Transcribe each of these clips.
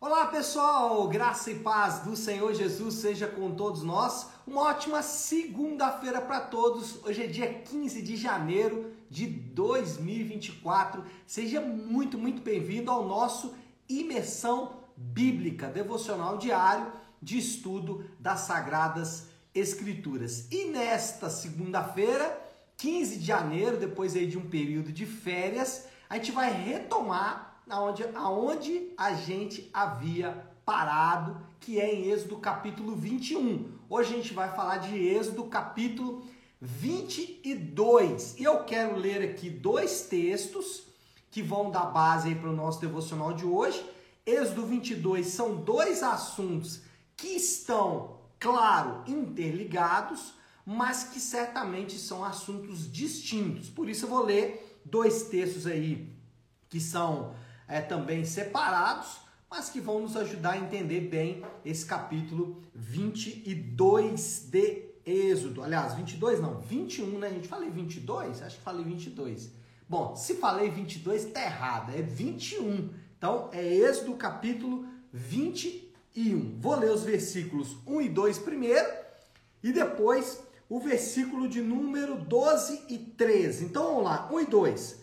Olá pessoal, graça e paz do Senhor Jesus seja com todos nós. Uma ótima segunda-feira para todos. Hoje é dia 15 de janeiro de 2024. Seja muito, muito bem-vindo ao nosso Imersão Bíblica, devocional diário de estudo das Sagradas Escrituras. E nesta segunda-feira, 15 de janeiro, depois aí de um período de férias, a gente vai retomar aonde, aonde a gente havia parado, que é em Êxodo capítulo 21. Hoje a gente vai falar de Êxodo capítulo 22. E eu quero ler aqui dois textos que vão dar base para o nosso devocional de hoje. Êxodo 22 são dois assuntos que estão, claro, interligados, mas que certamente são assuntos distintos. Por isso eu vou ler dois textos aí que são é, também separados, mas que vão nos ajudar a entender bem esse capítulo 22 de Êxodo. Aliás, 22 não, 21, né? A gente falei 22? Acho que falei 22. Bom, se falei 22, tá errado, é 21. Então, é Êxodo capítulo 21. Vou ler os versículos 1 e 2 primeiro e depois o versículo de número 12 e 13. Então, vamos lá, 1 e 2.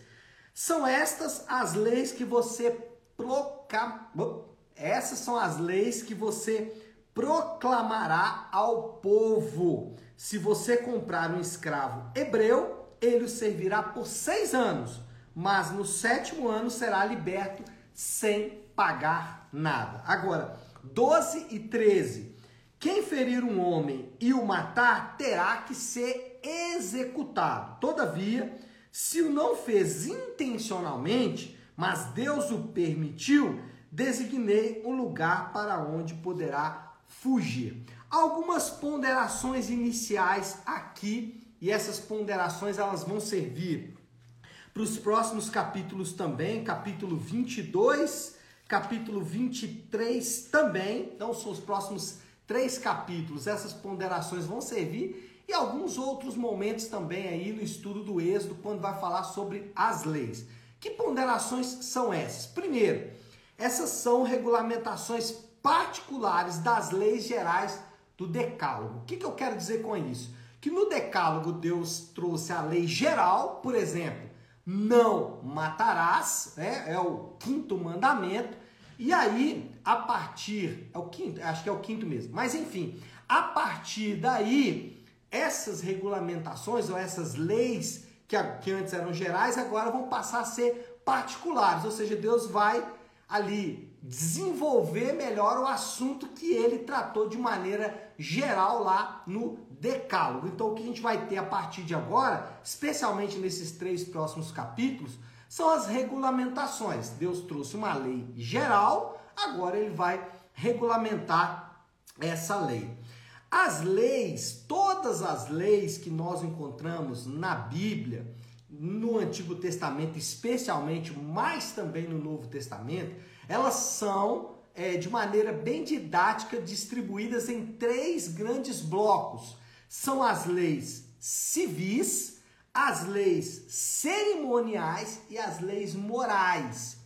São estas as leis que você proclama. Essas são as leis que você proclamará ao povo. Se você comprar um escravo hebreu, ele o servirá por seis anos, mas no sétimo ano será liberto sem pagar nada. Agora, 12 e 13. Quem ferir um homem e o matar terá que ser executado. Todavia, se o não fez intencionalmente, mas Deus o permitiu, designei um lugar para onde poderá fugir. Algumas ponderações iniciais aqui, e essas ponderações elas vão servir para os próximos capítulos também, capítulo 22, capítulo 23 também. Então são os próximos três capítulos. Essas ponderações vão servir e alguns outros momentos também aí no estudo do Êxodo, quando vai falar sobre as leis. Que ponderações são essas? Primeiro, essas são regulamentações particulares das leis gerais do Decálogo. O que, que eu quero dizer com isso? Que no Decálogo Deus trouxe a lei geral, por exemplo, não matarás, né? é o quinto mandamento, e aí, a partir, é o quinto, acho que é o quinto mesmo, mas enfim, a partir daí, essas regulamentações ou essas leis que, que antes eram gerais agora vão passar a ser particulares, ou seja, Deus vai ali desenvolver melhor o assunto que ele tratou de maneira geral lá no Decálogo. Então, o que a gente vai ter a partir de agora, especialmente nesses três próximos capítulos, são as regulamentações. Deus trouxe uma lei geral, agora ele vai regulamentar essa lei. As leis, todas as leis que nós encontramos na Bíblia, no Antigo Testamento, especialmente, mas também no Novo Testamento, elas são é, de maneira bem didática distribuídas em três grandes blocos. São as leis civis, as leis cerimoniais e as leis morais.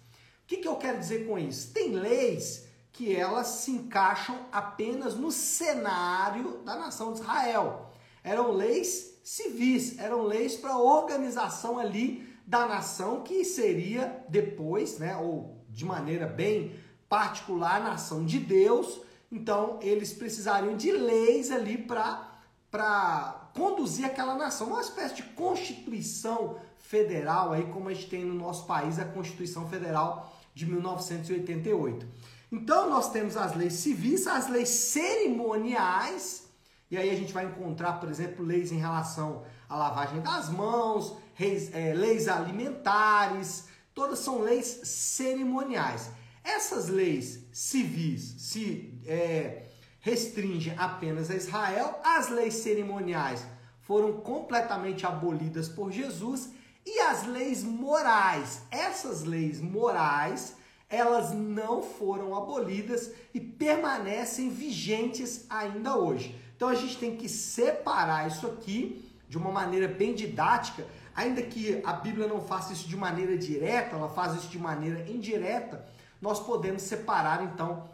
O que, que eu quero dizer com isso? Tem leis que elas se encaixam apenas no cenário da nação de Israel. Eram leis civis, eram leis para a organização ali da nação que seria depois, né, ou de maneira bem particular, nação de Deus. Então, eles precisariam de leis ali para para conduzir aquela nação, uma espécie de constituição federal aí como a gente tem no nosso país a Constituição Federal de 1988. Então nós temos as leis civis, as leis cerimoniais, e aí a gente vai encontrar, por exemplo, leis em relação à lavagem das mãos, leis, é, leis alimentares, todas são leis cerimoniais. Essas leis civis se é, restringem apenas a Israel, as leis cerimoniais foram completamente abolidas por Jesus e as leis morais, essas leis morais elas não foram abolidas e permanecem vigentes ainda hoje. Então a gente tem que separar isso aqui de uma maneira bem didática, ainda que a Bíblia não faça isso de maneira direta, ela faz isso de maneira indireta, nós podemos separar então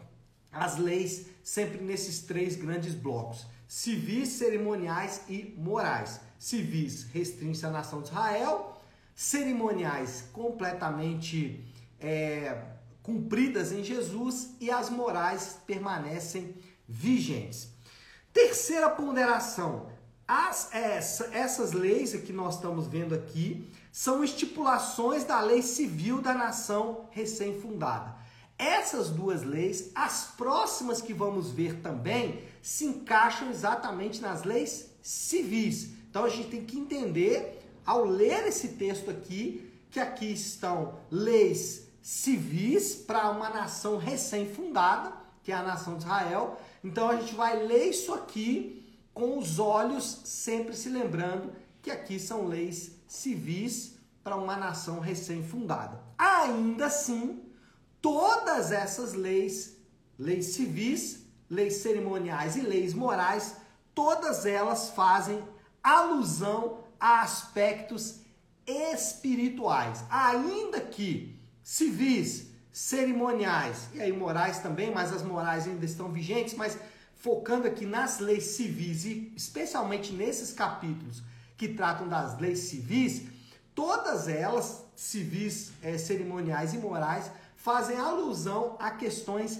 as leis sempre nesses três grandes blocos: civis, cerimoniais e morais. Civis restringe a nação de Israel, cerimoniais completamente é, cumpridas em Jesus e as morais permanecem vigentes. Terceira ponderação: as, essa, essas leis que nós estamos vendo aqui são estipulações da lei civil da nação recém-fundada. Essas duas leis, as próximas que vamos ver também, se encaixam exatamente nas leis civis. Então a gente tem que entender, ao ler esse texto aqui, que aqui estão leis civis para uma nação recém-fundada, que é a nação de Israel. Então a gente vai ler isso aqui com os olhos sempre se lembrando que aqui são leis civis para uma nação recém-fundada. Ainda assim, todas essas leis, leis civis, leis cerimoniais e leis morais, todas elas fazem alusão a aspectos espirituais. Ainda que civis, cerimoniais e aí morais também, mas as morais ainda estão vigentes, mas focando aqui nas leis civis e especialmente nesses capítulos que tratam das leis civis, todas elas, civis, é, cerimoniais e morais, fazem alusão a questões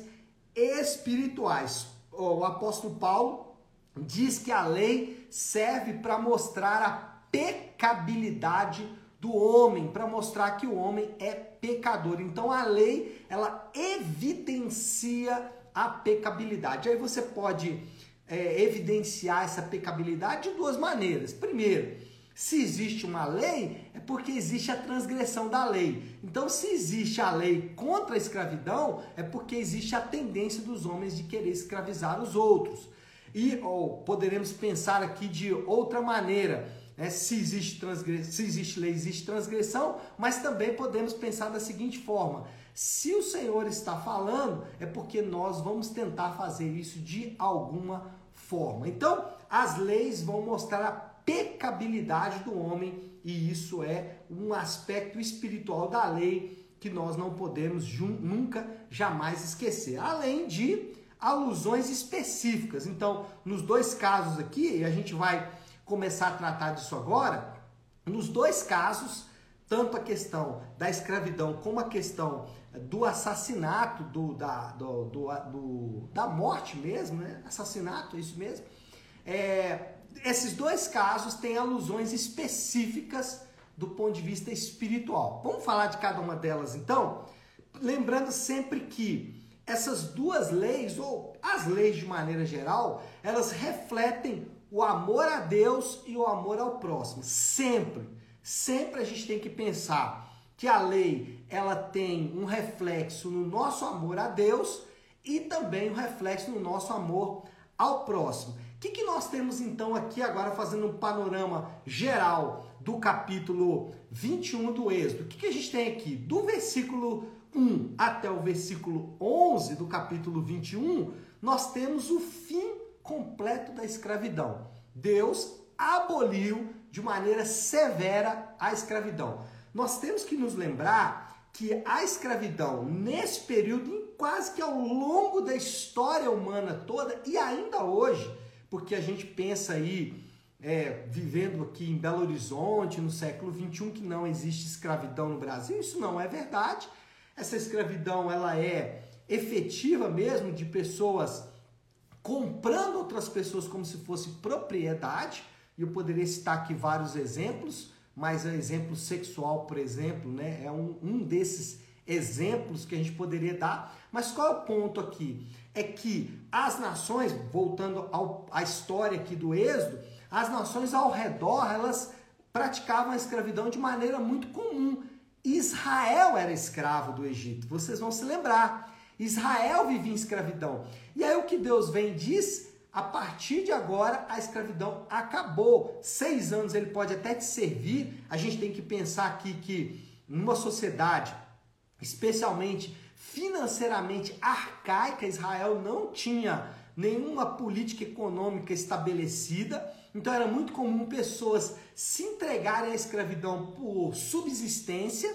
espirituais. O apóstolo Paulo diz que a lei serve para mostrar a pecabilidade do homem, para mostrar que o homem é pecador. Então a lei, ela evidencia a pecabilidade. Aí você pode é, evidenciar essa pecabilidade de duas maneiras. Primeiro, se existe uma lei, é porque existe a transgressão da lei. Então, se existe a lei contra a escravidão, é porque existe a tendência dos homens de querer escravizar os outros. E ou poderemos pensar aqui de outra maneira. Né? Se, existe se existe lei, existe transgressão, mas também podemos pensar da seguinte forma: se o Senhor está falando, é porque nós vamos tentar fazer isso de alguma forma. Então, as leis vão mostrar a pecabilidade do homem e isso é um aspecto espiritual da lei que nós não podemos nunca, jamais esquecer. Além de alusões específicas. Então, nos dois casos aqui, a gente vai começar a tratar disso agora, nos dois casos, tanto a questão da escravidão como a questão do assassinato, do, da, do, do, do, da morte mesmo, né? Assassinato, é isso mesmo. É, esses dois casos têm alusões específicas do ponto de vista espiritual. Vamos falar de cada uma delas então? Lembrando sempre que essas duas leis, ou as leis de maneira geral, elas refletem o amor a Deus e o amor ao próximo. Sempre, sempre a gente tem que pensar que a lei ela tem um reflexo no nosso amor a Deus e também um reflexo no nosso amor ao próximo. O que, que nós temos então aqui agora fazendo um panorama geral do capítulo 21 do Êxodo? O que, que a gente tem aqui? Do versículo 1 até o versículo 11 do capítulo 21, nós temos o fim completo da escravidão. Deus aboliu de maneira severa a escravidão nós temos que nos lembrar que a escravidão, nesse período, quase que ao longo da história humana toda, e ainda hoje, porque a gente pensa aí, é, vivendo aqui em Belo Horizonte, no século XXI, que não existe escravidão no Brasil, isso não é verdade. Essa escravidão, ela é efetiva mesmo, de pessoas comprando outras pessoas como se fosse propriedade, e eu poderia citar aqui vários exemplos, mas o exemplo sexual, por exemplo, né, é um, um desses exemplos que a gente poderia dar. Mas qual é o ponto aqui? É que as nações, voltando ao, à história aqui do Êxodo, as nações ao redor, elas praticavam a escravidão de maneira muito comum. Israel era escravo do Egito, vocês vão se lembrar. Israel vivia em escravidão. E aí o que Deus vem diz a partir de agora a escravidão acabou. Seis anos ele pode até te servir. A gente tem que pensar aqui que numa sociedade, especialmente financeiramente arcaica, Israel não tinha nenhuma política econômica estabelecida. Então era muito comum pessoas se entregarem à escravidão por subsistência.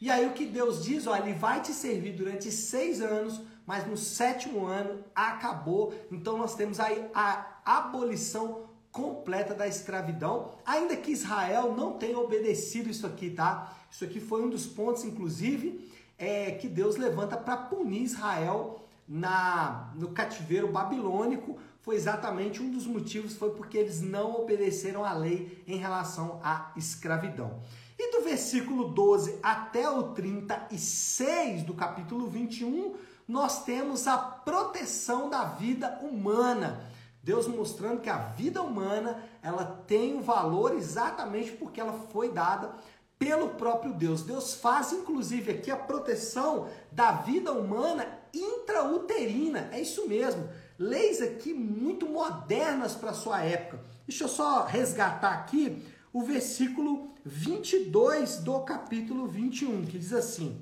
E aí o que Deus diz, ó, ele vai te servir durante seis anos, mas no sétimo ano acabou. Então nós temos aí a abolição completa da escravidão, ainda que Israel não tenha obedecido isso aqui, tá? Isso aqui foi um dos pontos, inclusive, é, que Deus levanta para punir Israel na, no cativeiro babilônico. Foi exatamente um dos motivos, foi porque eles não obedeceram à lei em relação à escravidão. E do versículo 12 até o 36 do capítulo 21, nós temos a proteção da vida humana. Deus mostrando que a vida humana, ela tem um valor exatamente porque ela foi dada pelo próprio Deus. Deus faz inclusive aqui a proteção da vida humana intrauterina. É isso mesmo. Leis aqui muito modernas para sua época. Deixa eu só resgatar aqui o versículo 22 do capítulo 21, que diz assim: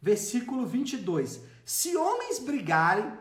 Versículo 22: se homens brigarem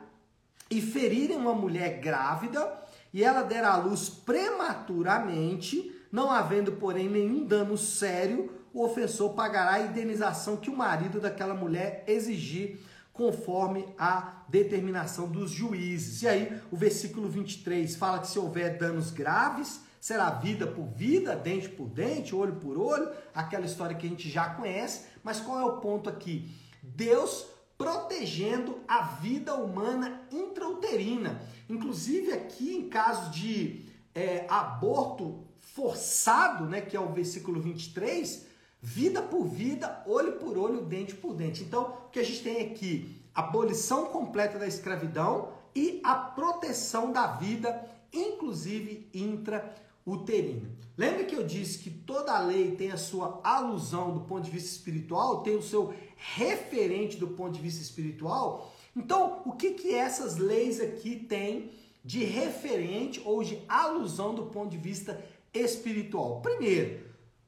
e ferirem uma mulher grávida e ela der à luz prematuramente, não havendo, porém, nenhum dano sério, o ofensor pagará a indenização que o marido daquela mulher exigir, conforme a determinação dos juízes. E aí, o versículo 23 fala que se houver danos graves, será vida por vida, dente por dente, olho por olho, aquela história que a gente já conhece. Mas qual é o ponto aqui? Deus protegendo a vida humana intrauterina. Inclusive aqui em caso de é, aborto forçado, né, que é o versículo 23, vida por vida, olho por olho, dente por dente. Então, o que a gente tem aqui? Abolição completa da escravidão e a proteção da vida, inclusive intrauterina. Lembra que eu disse que toda lei tem a sua alusão do ponto de vista espiritual, tem o seu referente do ponto de vista espiritual. Então, o que, que essas leis aqui têm de referente ou de alusão do ponto de vista espiritual? Primeiro,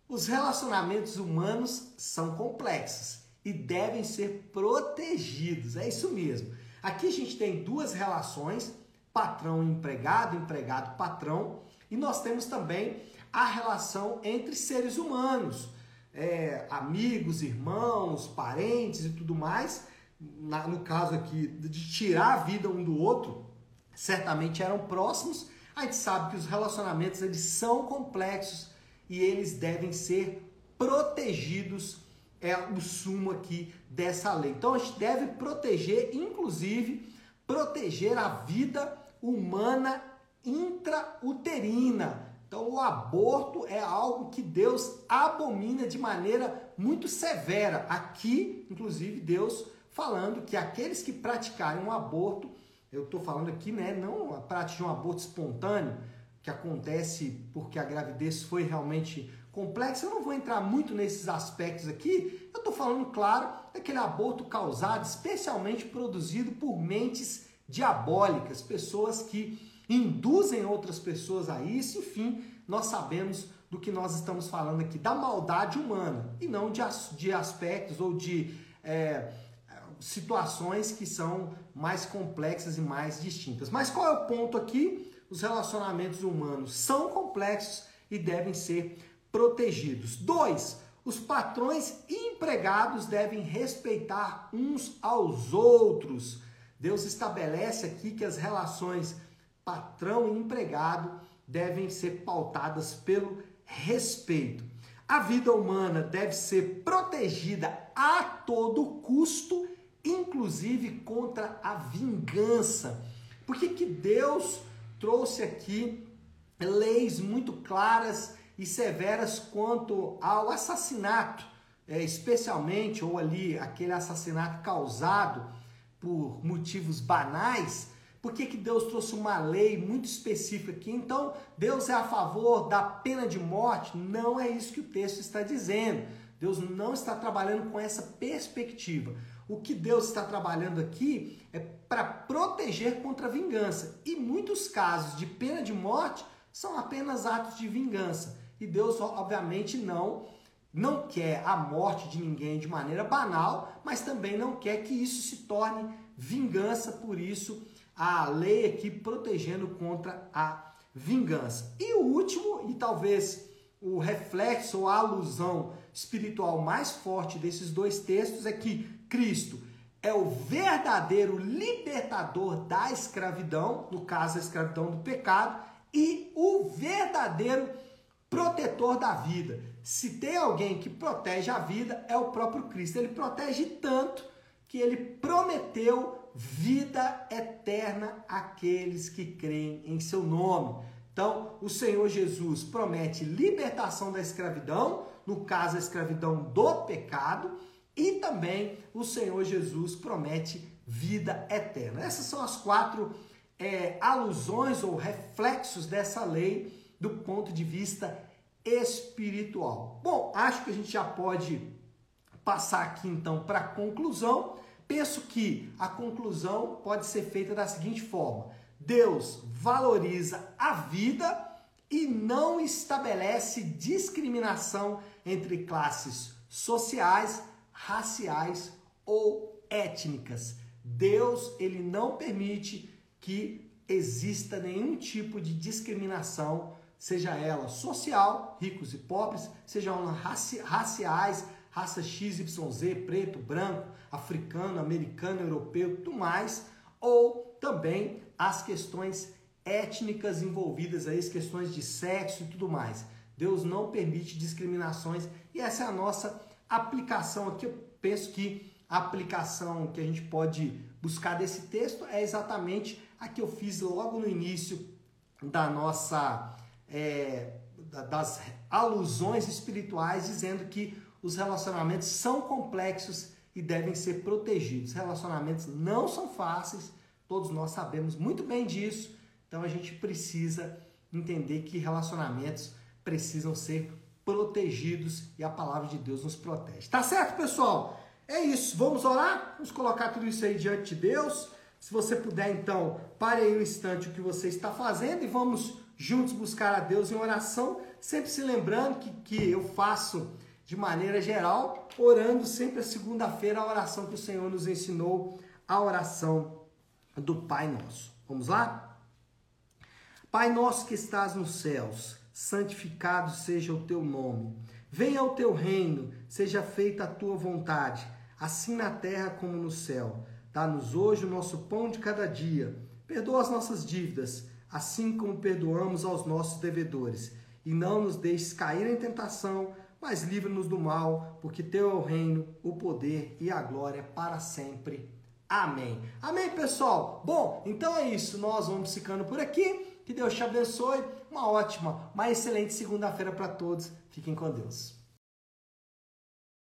os relacionamentos humanos são complexos e devem ser protegidos. É isso mesmo. Aqui a gente tem duas relações: patrão empregado, empregado patrão, e nós temos também a relação entre seres humanos é, amigos, irmãos, parentes e tudo mais, na, no caso aqui de tirar a vida um do outro, certamente eram próximos. A gente sabe que os relacionamentos eles são complexos e eles devem ser protegidos. É o sumo aqui dessa lei. Então a gente deve proteger, inclusive, proteger a vida humana intrauterina, então, o aborto é algo que Deus abomina de maneira muito severa. Aqui, inclusive, Deus falando que aqueles que praticarem um aborto, eu estou falando aqui, né, não a prática de um aborto espontâneo, que acontece porque a gravidez foi realmente complexa. Eu não vou entrar muito nesses aspectos aqui. Eu estou falando, claro, daquele aborto causado, especialmente produzido por mentes diabólicas, pessoas que induzem outras pessoas a isso, enfim, nós sabemos do que nós estamos falando aqui, da maldade humana, e não de, de aspectos ou de é, situações que são mais complexas e mais distintas. Mas qual é o ponto aqui? Os relacionamentos humanos são complexos e devem ser protegidos. Dois, os patrões e empregados devem respeitar uns aos outros. Deus estabelece aqui que as relações patrão e empregado devem ser pautadas pelo respeito. A vida humana deve ser protegida a todo custo, inclusive contra a vingança. Por que, que Deus trouxe aqui leis muito claras e severas quanto ao assassinato, é, especialmente, ou ali aquele assassinato causado por motivos banais? Por que, que Deus trouxe uma lei muito específica aqui? Então, Deus é a favor da pena de morte? Não é isso que o texto está dizendo. Deus não está trabalhando com essa perspectiva. O que Deus está trabalhando aqui é para proteger contra a vingança. E muitos casos de pena de morte são apenas atos de vingança. E Deus, obviamente, não não quer a morte de ninguém de maneira banal, mas também não quer que isso se torne vingança, por isso a lei aqui protegendo contra a vingança. E o último, e talvez o reflexo ou a alusão espiritual mais forte desses dois textos é que Cristo é o verdadeiro libertador da escravidão, no caso a escravidão do pecado, e o verdadeiro protetor da vida. Se tem alguém que protege a vida, é o próprio Cristo. Ele protege tanto que ele prometeu vida eterna àqueles que creem em seu nome. Então, o Senhor Jesus promete libertação da escravidão, no caso, a escravidão do pecado, e também o Senhor Jesus promete vida eterna. Essas são as quatro é, alusões ou reflexos dessa lei do ponto de vista espiritual. Bom, acho que a gente já pode passar aqui então para a conclusão. Penso que a conclusão pode ser feita da seguinte forma: Deus valoriza a vida e não estabelece discriminação entre classes sociais, raciais ou étnicas. Deus, ele não permite que exista nenhum tipo de discriminação, seja ela social, ricos e pobres, seja ela raci raciais, raça XYZ, preto, branco, africano, americano, europeu, tudo mais, ou também as questões étnicas envolvidas aí, as questões de sexo e tudo mais. Deus não permite discriminações e essa é a nossa aplicação aqui. Eu penso que a aplicação que a gente pode buscar desse texto é exatamente a que eu fiz logo no início da nossa é, das alusões espirituais, dizendo que os relacionamentos são complexos e devem ser protegidos. Relacionamentos não são fáceis, todos nós sabemos muito bem disso, então a gente precisa entender que relacionamentos precisam ser protegidos e a palavra de Deus nos protege. Tá certo, pessoal? É isso. Vamos orar? Vamos colocar tudo isso aí diante de Deus. Se você puder, então, pare aí um instante o que você está fazendo e vamos juntos buscar a Deus em oração, sempre se lembrando que, que eu faço de maneira geral, orando sempre a segunda-feira a oração que o Senhor nos ensinou, a oração do Pai Nosso. Vamos lá? Pai nosso que estás nos céus, santificado seja o teu nome. Venha o teu reino, seja feita a tua vontade, assim na terra como no céu. Dá-nos hoje o nosso pão de cada dia. Perdoa as nossas dívidas, assim como perdoamos aos nossos devedores. E não nos deixes cair em tentação, mas livra-nos do mal, porque teu é o reino, o poder e a glória para sempre. Amém. Amém, pessoal? Bom, então é isso. Nós vamos ficando por aqui. Que Deus te abençoe. Uma ótima, uma excelente segunda-feira para todos. Fiquem com Deus.